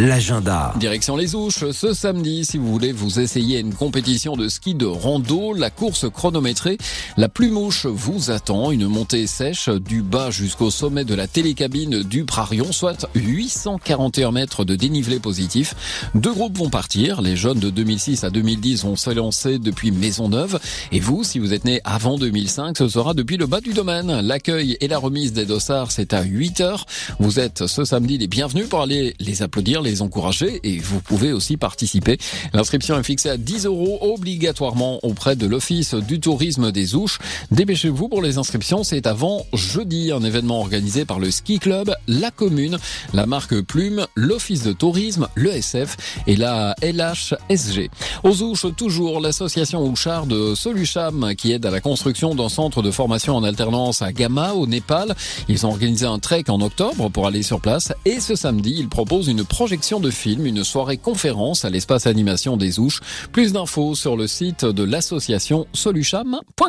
l'agenda. Direction les Ouches, ce samedi, si vous voulez vous essayer une compétition de ski de rando, la course chronométrée, la plus mouche vous attend, une montée sèche du bas jusqu'au sommet de la télécabine du Prarion, soit 841 mètres de dénivelé positif. Deux groupes vont partir, les jeunes de 2006 à 2010 vont s'élancer depuis Maisonneuve, et vous, si vous êtes né avant 2005, ce sera depuis le bas du domaine. L'accueil et la remise des dossards, c'est à 8 heures. Vous êtes ce samedi les bienvenus pour aller les applaudir, encourager et vous pouvez aussi participer. L'inscription est fixée à 10 euros obligatoirement auprès de l'Office du tourisme des Ouches. Dépêchez-vous pour les inscriptions, c'est avant jeudi, un événement organisé par le Ski Club, la commune, la marque Plume, l'Office de tourisme, l'ESF et la LHSG. Aux Ouches, toujours l'association Ouchard de Solucham qui aide à la construction d'un centre de formation en alternance à Gama au Népal. Ils ont organisé un trek en octobre pour aller sur place et ce samedi, ils proposent une projection de film, une soirée conférence à l'espace animation des Ouches. Plus d'infos sur le site de l'association solucham.com.